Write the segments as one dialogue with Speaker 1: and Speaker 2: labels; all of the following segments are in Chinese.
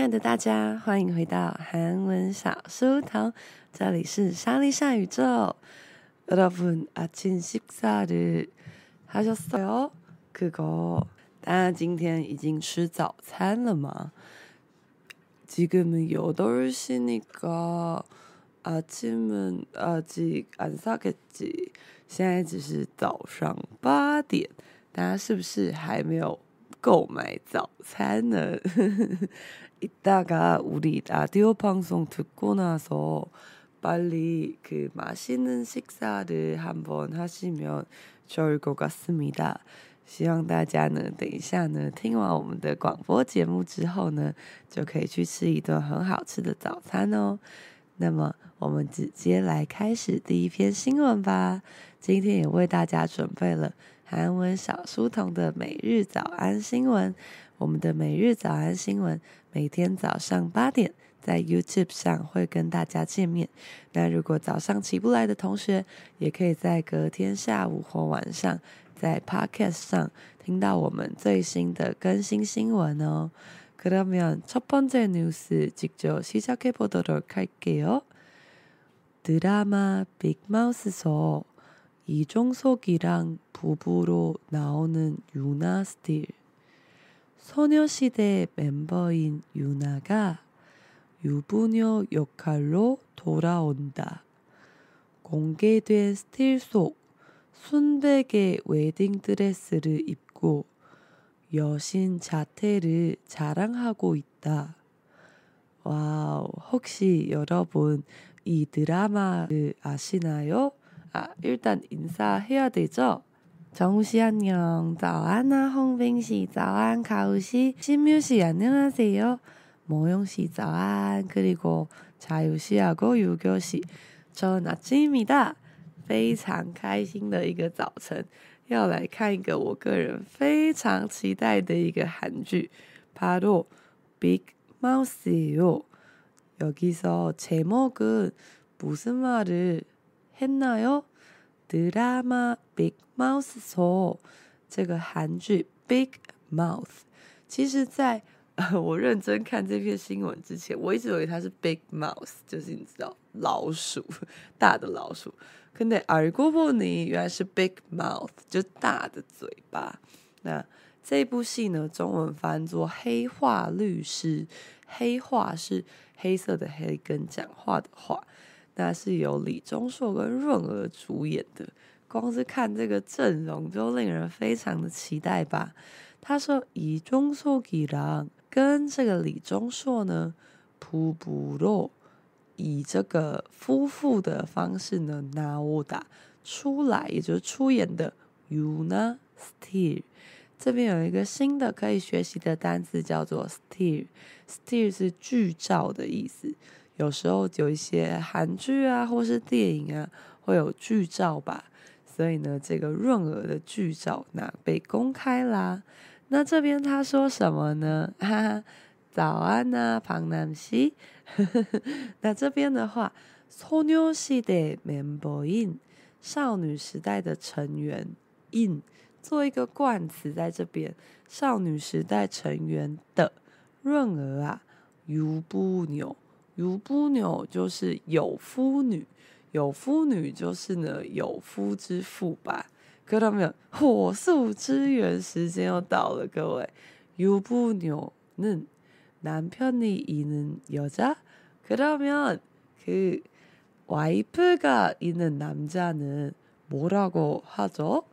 Speaker 1: Hello，亲爱的大家，欢迎回到韩文小书童，这里是莎莉莎宇宙。여러분아침식사를하셨어요그거大家今天已经吃早餐了吗？지금은8시니까아침은아직안사겠지现在只是早上八点，大家是不是还没有购买早餐呢？ 이따가우리라디오방송듣고나서빨리그맛있는식사를한번하시면좋을것같습니다希望大家呢，等一下呢，听完我们的广播节目之后呢，就可以去吃一顿很好吃的早餐哦。那么，我们直接来开始第一篇新闻吧。今天也为大家准备了韩文小书童的每日早安新闻。我们的每日早安新闻 每天早上八点在 YouTube 上会跟大家见面。那如果早上起不来的同学，也可以在隔天下午或晚上在 Podcast 上听到我们最新的更新新闻哦。그러면첫번째뉴스직접시작해보도록할게요드라마빅마우스에이종석이랑 부부로 나오는 유나 스틸. 소녀시대 멤버인 유나가 유부녀 역할로 돌아온다. 공개된 스틸 속 순백의 웨딩 드레스를 입고 여신 자태를 자랑하고 있다. 와우, 혹시 여러분 이 드라마를 아시나요? 아, 일단 인사해야 되죠? 정우씨 안녕, 早安啊 홍빈씨, 早安 가우씨, 신뮤씨 안녕하세요. 모영씨 早安, 그리고 자유씨하고 유교씨, 전 아침입니다. 非常开心的一个早晨，要来看一个我个人非常期待的一个韩剧，바로 Big Mouth예요. 여기서 제목은 무슨 말을 했나요? 드라마 Big Mouth 这个韩剧 Big Mouth，其实在我认真看这篇新闻之前，我一直以为它是 Big Mouth，就是你知道老鼠，大的老鼠。可能알고보니原来是 Big Mouth，就大的嘴巴。那这部戏呢，中文翻作《黑话律师》，黑话是黑色的黑，跟讲话的话。那是由李钟硕跟润儿主演的， 光是看这个阵容就令人非常的期待吧，他说以中硕给狼，跟这个李钟硕呢，普布洛，以这个夫妇的方式呢，拿我打。出来，也就是出演的 Yuna Steer 这边有一个新的可以学习的单词叫做 Steer，Steer 是剧照的意思，有时候有一些韩剧啊或是电影啊，会有剧照吧。所以呢，这个润儿的剧照那被公开啦。那这边他说什么呢？哈哈，早安啊，庞南希。那这边的话，소녀시대 member in 少女时代的成员 in 做一个冠词在这边，少女时代成员的润儿啊，유부녀。유부녀就是有夫女， 有夫女就是呢有夫之妇吧？看到没有？火速支援时间又到了，各位。유부녀는남편이있는여자그러면그와이프가있는남자는뭐라고하죠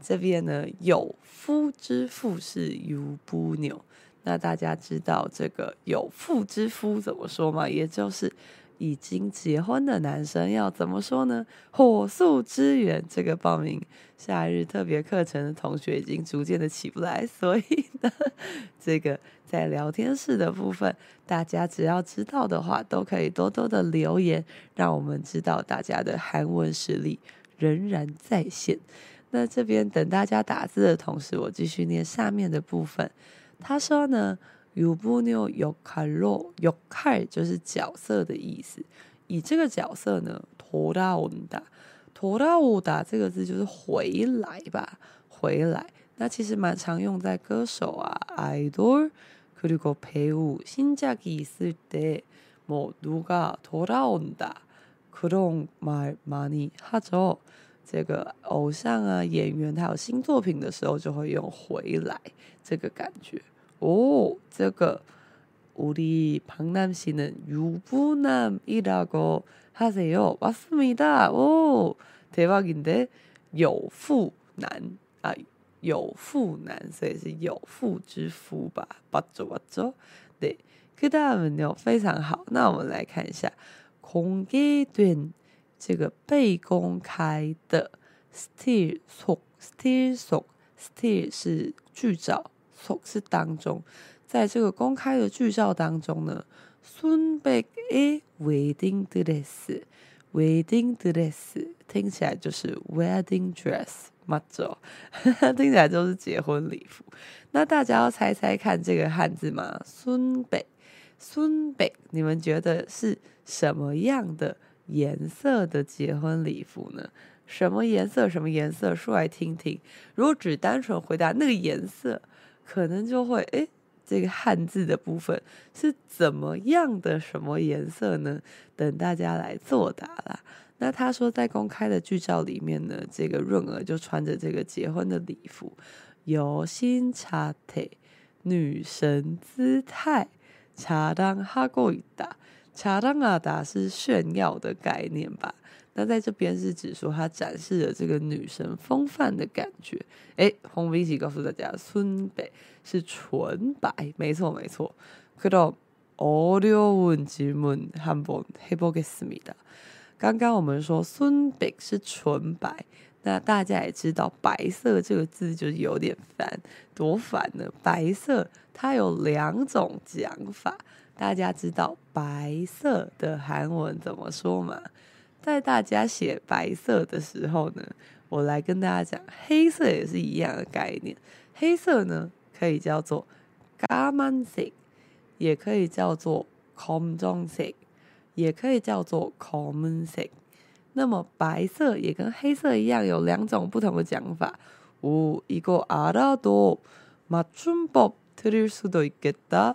Speaker 1: 这边呢有夫之妇是유부녀。那大家知道这个有妇之夫怎么说吗？也就是 已经结婚的男生要怎么说呢？火速支援！这个报名夏日特别课程的同学已经逐渐的起不来，所以呢，这个在聊天室的部分，大家只要知道的话，都可以多多的留言，让我们知道大家的韩文实力仍然在线。那这边等大家打字的同时，我继续念下面的部分。他说呢， 유부녀역할로역할就是角色的意思。以这个角色呢，돌아온다돌아오다这个字就是回来吧，回来。那其实蛮常用在歌手啊，idol 그리고 배우 신작이 있을 때 뭐 누가 돌아온다 그런 말 많이 하죠. 这个偶像啊演员他有新作品的时候就会用回来这个感觉 哦。这个우리박남씨는유부남이라고하세요맞습니다 오 대박인데有妇男啊。有妇男，所以是有妇之夫吧？맞죠맞죠对，그다음은요非常好。那我们来看一下공개된这个被公开的 스틸 속 스틸 속 스틸是剧照， 속是当中，在这个公开的剧照当中呢，孙백의 wedding dress wedding dress 听起来就是 wedding dress。맞죠，听起来就是结婚礼服。那大家要猜猜看这个汉字吗？孙北，孙北，你们觉得是什么样的颜色的结婚礼服呢？什么颜色？什么颜色？说来听听。如果只单纯回答那个颜色， 可能就会诶，这个汉字的部分是怎么样的什么颜色呢？等大家来作答啦。那他说，在公开的剧照里面呢，这个润儿就穿着这个结婚的礼服，有新茶体，女神姿态，茶当哈过一打，茶当阿达是炫耀的概念吧？那在这边是指说他展示了这个女神风范的感觉。诶，红笔一起告诉大家，孙北是纯白，没错没错。그럼어려운질문한번해보겠습니다刚刚我们说孙北是纯白，那大家也知道白色这个字就有点烦，多烦呢？白色它有两种讲法，大家知道白色的韩文怎么说吗？ 在大家写白色的时候呢，我来跟大家讲，黑色也是一样的概念。黑色呢可以叫做까만 색， 也可以叫做검정색。也可以叫做 common s 那么白色也跟黑色一样，有两种不同的讲法。哦，一个阿拉多맞춤법틀릴수도있겠다。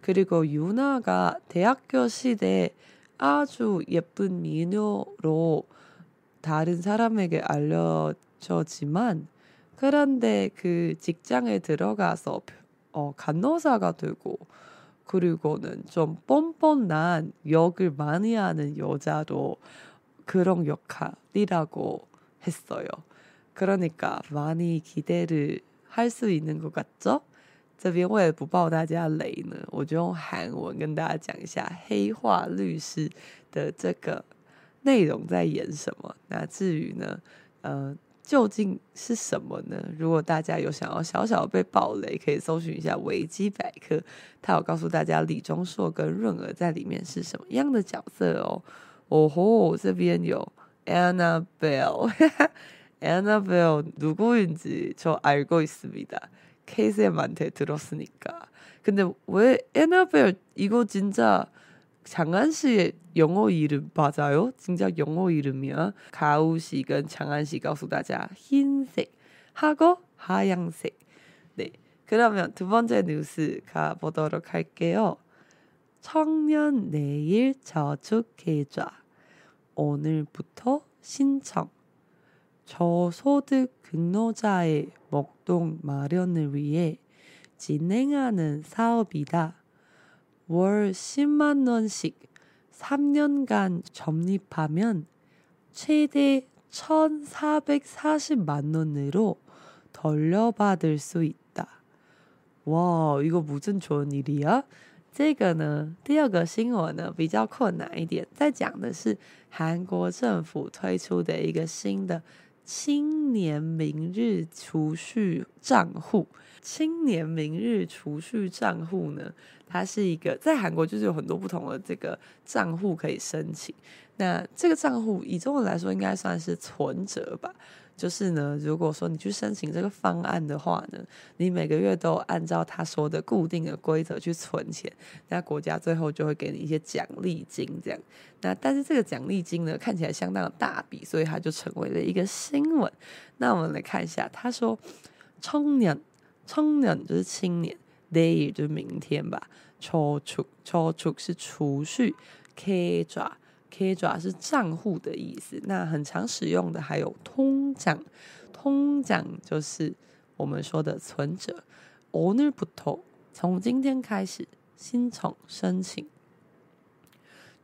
Speaker 1: 그리고 유나가 대학교 시대 아주 예쁜 미녀로 다른 사람에게 알려졌지만 그런데 그 직장에 들어가서 어, 간호사가 되고 그리고는 좀 뻔뻔한 역을 많이 하는 여자도 그런 역할이라고 했어요. 그러니까 많이 기대를 할 수 있는 것 같죠? 这边我也不爆大家雷呢，我就用韩文跟大家讲一下黑化律师的这个内容在演什么。那至于呢，呃。究竟是什么呢？如果大家有想要小小被爆雷，可以搜寻一下维基百科，他有告诉大家李钟硕跟润儿在里面是什么样的角色哦。哦吼，这边有 Annabelle，Annabelle 누구인지 저 알고 있습니다。 케이스엠한테 들었으니까. 근데 왜 에나벨 이거 진짜 장한 씨의 영어 이름 맞아요? 진짜 영어 이름이야. 가우 씨가 장한 씨 가수 다자 흰색 하고 하양색. 네. 그러면 두 번째 뉴스 가보도록 할게요. 청년 내일 저축 계좌 오늘부터 신청 저소득 근로자의 먹동 마련을 위해 진행하는 사업이다. 월 10만 원씩 3년간 적립하면 최대 1,440만 원으로 돌려받을 수 있다. 와, 이거 무슨 좋은 일이야? 这个呢，第二个新闻呢比较困难一点，在讲的是韩国政府推出的一个新的 青年明日储蓄账户。青年明日储蓄账户呢，它是一个在韩国就是有很多不同的这个账户可以申请。那这个账户以中文来说，应该算是存折吧。就是呢，如果说你去申请这个方案的话呢，你每个月都按照他说的固定的规则去存钱，那国家最后就会给你一些奖励金，这样。那但是这个奖励金呢，看起来相当的大笔，所以它就成为了一个新闻。那我们来看一下，他说，청년，청년就是青年，day 就是明天吧，储蓄，储蓄是储蓄，계좌 계좌是账户的意思，那很常使用的还有통장，통장就是我们说的存折。오늘부터从今天开始，新宠申请。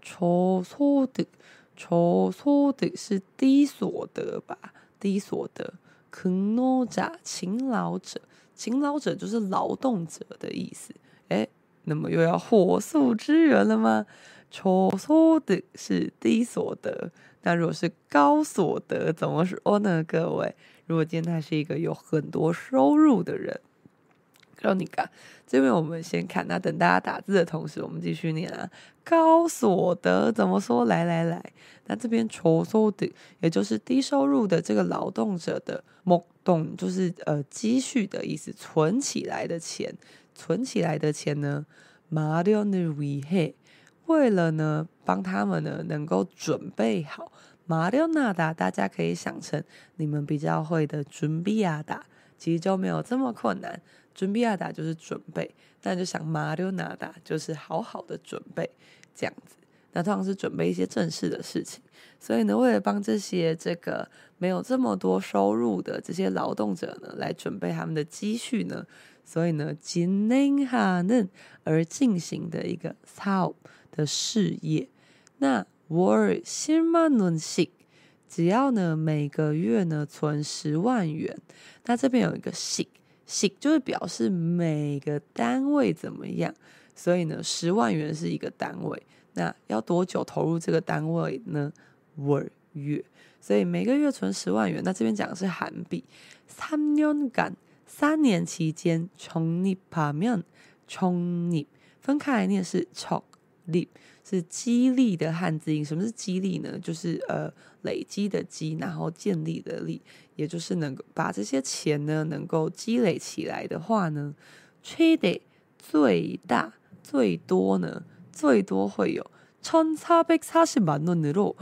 Speaker 1: 초소득，초소득是低所得吧？低所得。근로자，勤劳者，勤劳者就是劳动者的意思。诶，那么又要火速支援了吗？ 초소득是低所得，那如果是高所得怎么说呢？各位，如果今天他是一个有很多收入的人，让你看这边我们先看，那等大家打字的同时，我们继续念啊。高所得怎么说？来来来，那这边초소득也就是低收入的这个劳动者的목돈，就是呃积蓄的意思，存起来的钱，存起来的钱呢，마련을위해。 为了呢帮他们呢能够准备好麻溜那达大家可以想成你们比较会的准备啊达其实就没有这么困难。准备啊达就是准备那就想麻溜那达就是好好的准备这样子。那通常是准备一些正式的事情。所以呢为了帮这些这个没有这么多收入的这些劳动者呢来准备他们的积蓄呢所以呢今天哈嫩而进行的一个操的事业，那我신만능 성， 只要呢每个月呢存十万元，那这边有一个 성， 성就是表示每个单位怎么样，所以呢十万元是一个单位，那要多久投入这个单位呢？월月，所以每个月存十万元，那这边讲的是韩币삼년간三年期间从你旁边从你分开来念是从。力是激励的汉字音，什么是激励呢？就是呃累积的积，然后建立的立，也就是能够把这些钱呢能够积累起来的话呢，최대最大最多呢最多会有천사백사십만원으로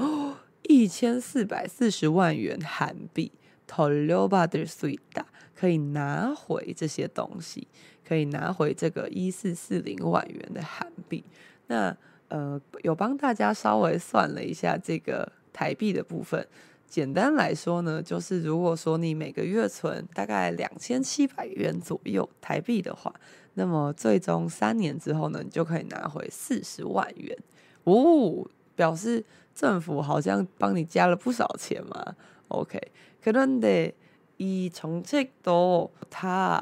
Speaker 1: 一千四百四十万元韩币돌려받을수있다，可以拿回这些东西，可以拿回这个一四四零万元的韩币。 那呃，有帮大家稍微算了一下这个台币的部分。简单来说呢，就是如果说你每个月存大概两千七百元左右台币的话，那么最终三年之后呢，你就可以拿回四十万元哦，表示政府好像帮你加了不少钱嘛。OK，可能得以정책도다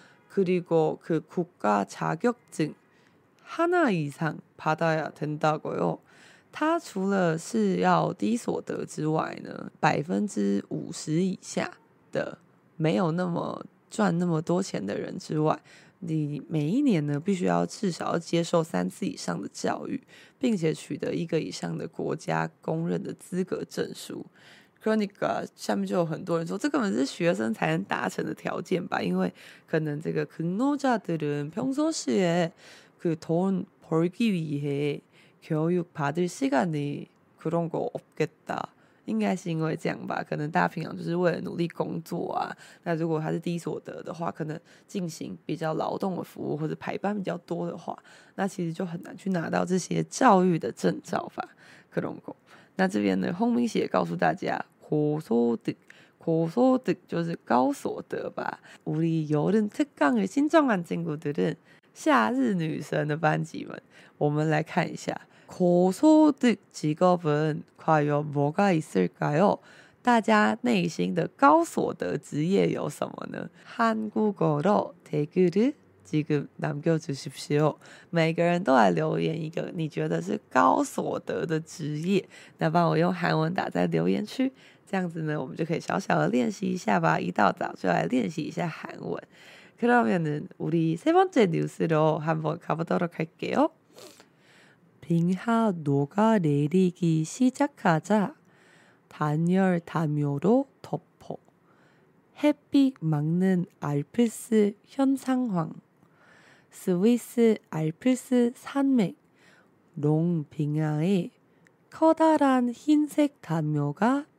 Speaker 1: 그리고 그 국가 자격증 하나以上받아야 된다고요。他除了是要低所得之外呢，百分之五十以下的没有那么赚那么多钱的人之外，你每一年呢必须要至少要接受三次以上的教育，并且取得一个以上的国家公认的资格证书。 Chronicle 下面就有很多人说，这根本是学生才能达成的条件吧？因为可能这个근로자들은평소시에그돈벌기위해교육받을시간이그런거없겠다应该是因为这样吧？可能大家平常就是为了努力工作啊。那如果他是低所得的话，可能进行比较劳动的服务或者排班比较多的话，那其实就很难去拿到这些教育的证照吧？그런거那这边呢，홍민씨也告诉大家。 고소득， 고소득就是高所得吧。우리여름특강을신청한친구들은夏日女神的班级们，我们来看一下고소득직업은과연뭐가있을까요？大家内心的高所得职业有什么呢？한국어로댓글을지금남겨주십시오。每个人都来留言一个你觉得是高所得的职业，那帮我用韩文打在留言区， 这样子呢，我们就可以小小的练习一下吧。一大早就来练习一下韩文。그러면은우리세번째뉴스로한번가보도록할게요冰하녹아내리기시작하자 단열 담요로 덮어 햇빛 막는 알프스 현상황 스위스 알프스 산맥 롱빙하에 커다란 흰색 담요가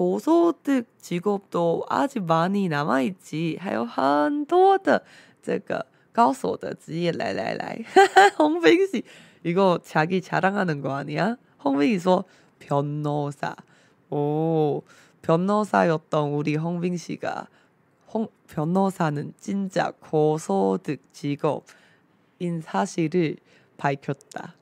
Speaker 1: 고소득직업도아직많이남아있지，还有很多的这个高所得职业。来来来，홍빈씨이거자기자랑하는거아니야홍빈이说변호사 오, 변호사였던 우리 홍빈 씨가 홍, 변호사는 진짜 고소득 직업인 사실을 밝혔다.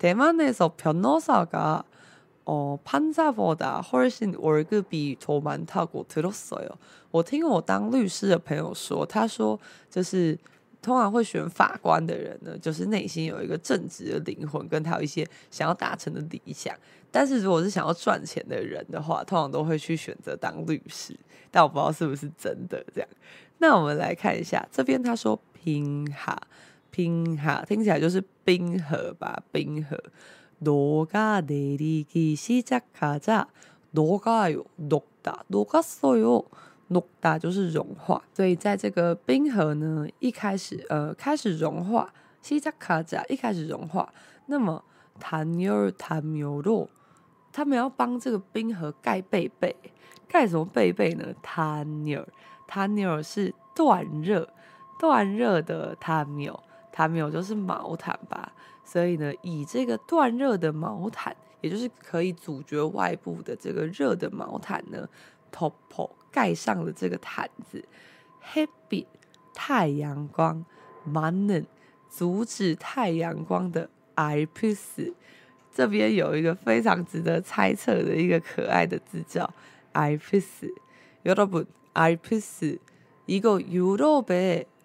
Speaker 1: 대만에서변호사가어판사보다훨씬월급이더많다고들었어요我听我当律师的朋友说，他说就是。通常会选法官的人呢，就是内心有一个正直的灵魂，跟他有一些想要达成的理想。但是如果是想要赚钱的人的话，通常都会去选择当律师。但我不知道是不是真的这样。那我们来看一下这边，他说冰哈 冰哈，听起来就是冰河吧？冰河。녹아내리기시작하자녹아요녹다녹았어요 녹다就是融化，所以在这个冰河呢，一开始呃开始融化，시작하자一开始融化。那么단열담요로他们要帮这个冰河盖被被，盖什么被被呢？단열단열是断热，断热的담요 담요就是毛毯吧。所以呢，以这个断热的毛毯，也就是可以阻绝外部的这个热的毛毯呢，덮어盖上了这个毯子，햇빛太阳光，막는阻止太阳光的알프스，这边有一个非常值得猜测的一个可爱的字叫알프스여러분알프스이거유럽의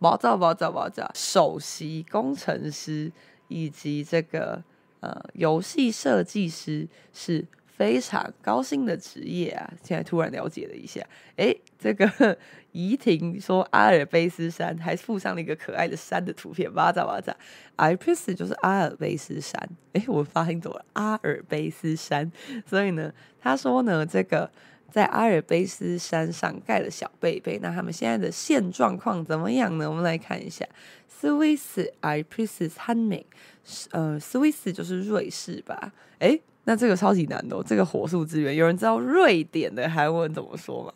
Speaker 1: 毛躁毛躁毛躁，首席工程师以及这个呃游戏设计师是非常高薪的职业啊！现在突然了解了一下，哎，这个 怡婷说阿尔卑斯山，还附上了一个可爱的山的图片，巴扎巴扎 ip 就是阿尔卑斯山，哎，我发音怎了阿尔卑斯山？所以呢，他说呢，这个。在阿尔卑斯山上盖了小贝贝，那他们现在的现状况怎么样呢？我们来看一下。Swiss Alps 山脉，呃，Swiss 就是瑞士吧？诶，那这个超级难的哦，这个火速支援，有人知道瑞典的韩文怎么说吗？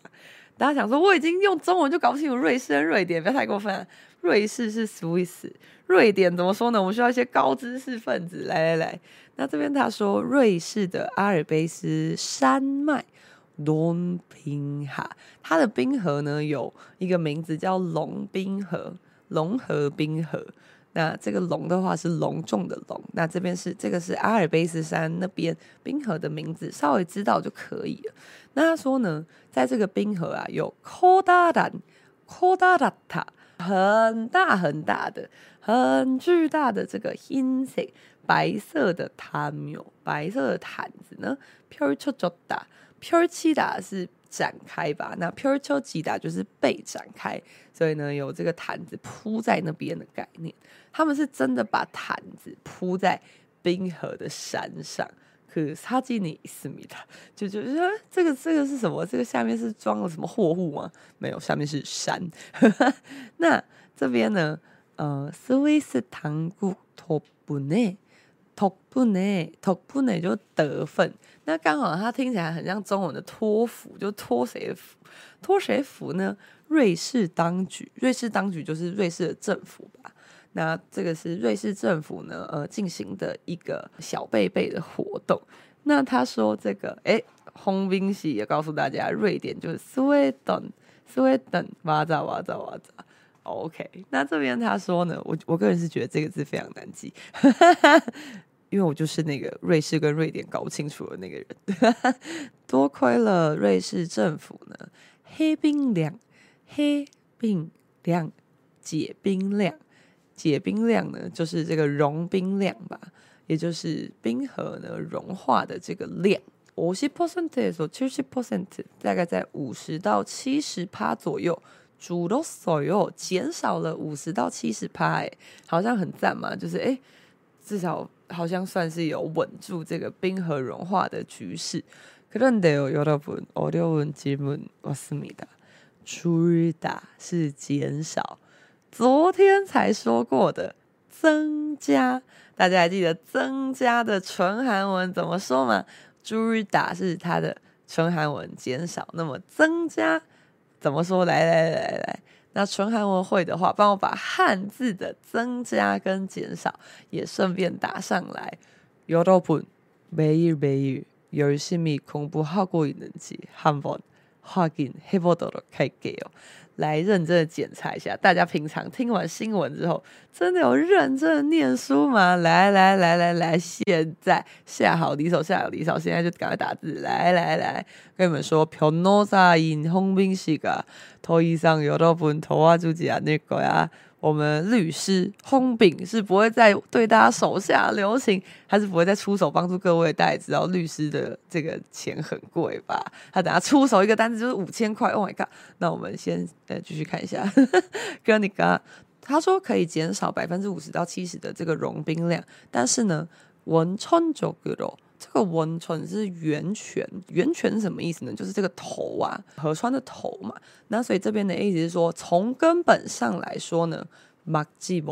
Speaker 1: 大家想说，我已经用中文就搞不清楚瑞士跟瑞典，不要太过分。瑞士是 Swiss，瑞典怎么说呢？我们需要一些高知识分子。来来来，那这边他说，瑞士的阿尔卑斯山脉东冰哈它的冰河呢有一个名字叫龙冰河龙河冰河。那这个龙的话是隆重的龙那这边是这个是阿尔卑斯山那边冰河的名字稍微知道就可以了。那他说呢在这个冰河啊有 colder a n k o d a r 很大很大的很巨大的这个黑色白色的塔没白色的毯子呢飘出桌打 Pure 七打是展开吧，那 Pure 秋吉打就是被展开，所以呢有这个毯子铺在那边的概念。他们是真的把毯子铺在冰河的山上。可沙基尼思密达就就得说，这个这个是什么？这个下面是装了什么货物吗？没有，下面是山。那这边呢？呃，スイス糖固糖不内糖不内糖不内就得分。那刚好，它听起来很像中文的“托福”，就托谁的福？托谁福呢？瑞士当局，瑞士当局就是瑞士的政府吧？那这个是瑞士政府呢？呃，进行的一个小贝贝的活动。那他说这个，哎，红冰喜也告诉大家，瑞典就是 Sweden，Sweden，哇扎哇扎哇扎。OK，那这边他说呢，我我个人是觉得这个字非常难记。因为我就是那个瑞士跟瑞典搞不清楚的那个人，多亏了瑞士政府呢。黑冰量、黑冰量、解冰量、解冰量呢，就是这个融冰量吧，也就是冰河呢融化的这个量。五十 percent 到七十 percent，大概在五十到七十帕左右，主都左右减少了五十到七十帕，好像很赞嘛，就是哎，至少。好像算是有稳住这个冰河融化的局势。그런데요여러분어려운질문왔습니다 줄다是减少。昨天才说过的增加，大家还记得增加的纯韩文怎么说吗？줄다是它的纯韩文减少，那么增加怎么说？来来来来， 那纯韩文会的话，帮我把汉字的增加跟减少也顺便打上来。여러분매일매일열심히공부하고있는지한번 확인해보도록할게요。来认真的检查一下，大家平常听完新闻之后，真的有认真的念书吗？来来来来来，现在下好离手，下好离手，现在就赶快打字，来来来，跟你们说，변호사인홍빈씨가더이상여러분도와주지않을거야。 我们律师烘饼是不会再对大家手下留情他是不会再出手帮助各位大家也知道律师的这个钱很贵吧？他等下出手一个单子就是五千块。Oh my god 那我们先呃继续看一下。哥呵跟你刚他说可以减少百分之五十到七十的这个融冰量但是呢文川就给了这个温存是源泉源泉是什么意思呢？就是这个头啊河川的头嘛。那所以这边的意思是说从根本上来说呢 margie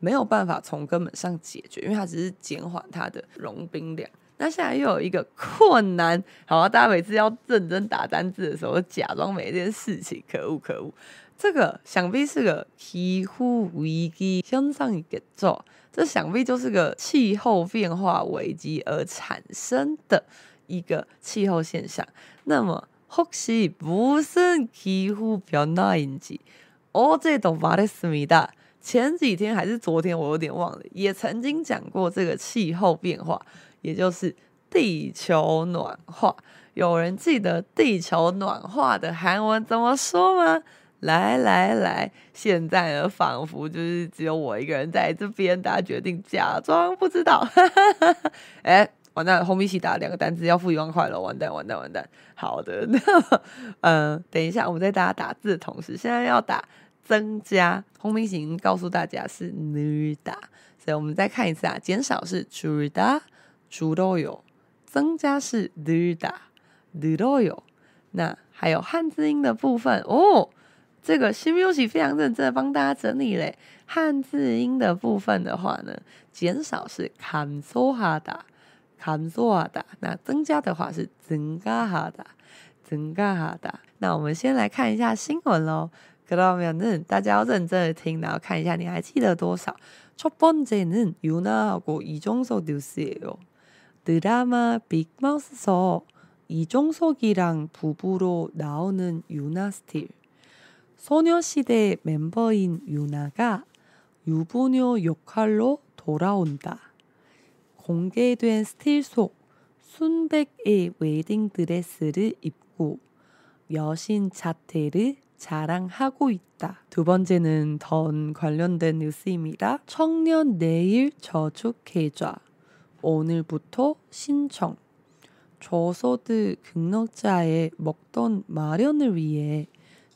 Speaker 1: 没有办法从根本上解决因为它只是减缓它的融冰量。那现在又有一个困难好啊大家每次要认真打单字的时候假装每一件事情可恶可恶。这个想必是个气候危机现象一个做。这想必就是个气候变化危机而产生的一个气候现象。那么，혹시무슨기후변화인지어제도말했습니다。前几天还是昨天，我有点忘了，也曾经讲过这个气候变化，也就是地球暖化。有人记得地球暖化的韩文怎么说吗？ 来来来，现在呢，仿佛就是只有我一个人在这边，大家决定假装不知道。哎、欸，完蛋，Home 一起打两个单字要付一万块了，完蛋完蛋完蛋。好的，那 嗯，等一下，我们在大家打字的同时，现在要打增加。Home 告诉大家是女打，所以我们再看一次啊，减少是주 다， 주도有，增加是女打，女도有。那还有汉字音的部分哦。这个新东西非常认真的帮大家整理嘞。汉字音的部分的话呢，减少是감소하다감소하다，那增加的话是增加하다 증가하다.那我们先来看一下新闻喽。그러면은大家要认真的听，然后看一下你还记得多少？첫번째는유나하고이종석뉴스예요 드라마 빅마우스에서 이종석이랑 부부로 나오는 유나 스틸. 소녀시대 멤버인 유나가 유부녀 역할로 돌아온다. 공개된 스틸 속 순백의 웨딩 드레스를 입고 여신 자태를 자랑하고 있다. 두 번째는 던 관련된 뉴스입니다. 청년 내일 저축 계좌. 오늘부터 신청. 저소득 극락자의 먹던 마련을 위해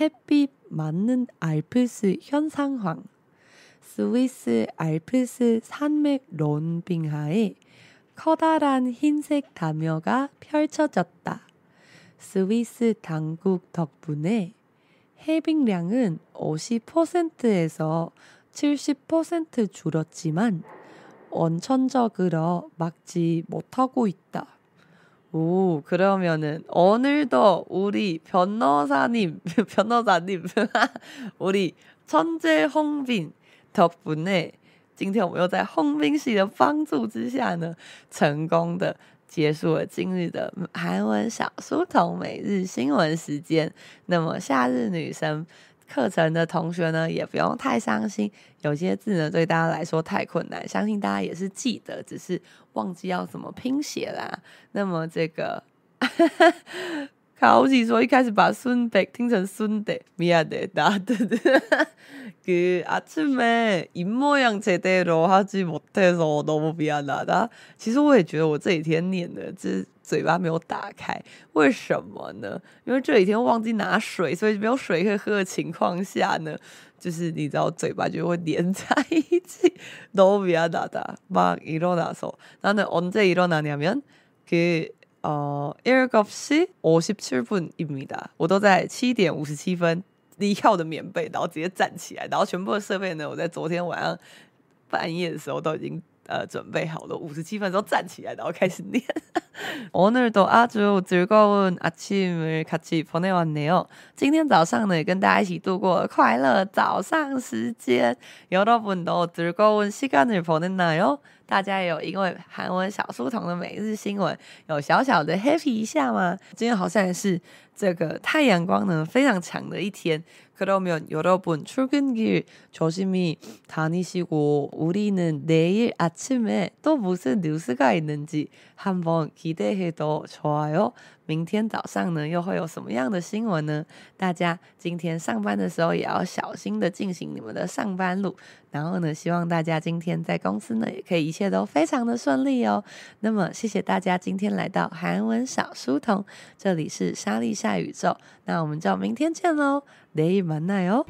Speaker 1: 햇빛 맞는 알프스 현상황 스위스 알프스 산맥 론빙하에 커다란 흰색 담요가 펼쳐졌다. 스위스 당국 덕분에 해빙량은 50%에서 70% 줄었지만 원천적으로 막지 못하고 있다. 오, 그러면은 오늘도 우리 변호사님, 변호사님, 우리 천재 홍빈 덕분에 今天我们又在홍빈 씨的帮助之下呢，成功的结束了今日的韩文小书童每日新闻时间。那么夏日女神。 课程的同学呢，也不用太伤心。有些字呢，对大家来说太困难，相信大家也是记得，只是忘记要怎么拼写啦。那么这个，考起说一开始把孙德听成孙德，米亚德达的。그 아침에 입모양 제대로 하지 못해서 너무 미안하다. 其实我也觉得我这几天念的，就是嘴巴没有打开，为什么呢？因为这几天忘记拿水，所以没有水可以喝的情况下呢，就是你知道嘴巴就会连在一起。너무 미안하다. 막 일어나서 나는 언제 일어나냐면 그 어, 7시 57분입니다. 我都在7点57分。离开我的棉被，然后直接站起来，然后全部的设备呢，我在昨天晚上半夜的时候都已经 呃准备好了，五十七分钟站起来，然后开始念。오늘도아주즐거운아침을같이보내왔네요。今天早上呢，也跟大家一起度过了快乐早上时间。여러분도즐거운시간을보냈나요？大家有因为韩文小书童的每日新闻有小小的 happy 一下吗？今天好像也是这个太阳光呢非常强的一天。 그러면 여러분 출근길 조심히 다니시고 우리는 내일 아침에 또 무슨 뉴스가 있는지 한번 기대해도 좋아요 明天早上呢，又会有什么样的新闻呢？大家今天上班的时候也要小心的进行你们的上班路。然后呢，希望大家今天在公司呢，也可以一切都非常的顺利哦。那么，谢谢大家今天来到韩文小书童，这里是莎莉夏宇宙。那我们就明天见喽，내일만나요。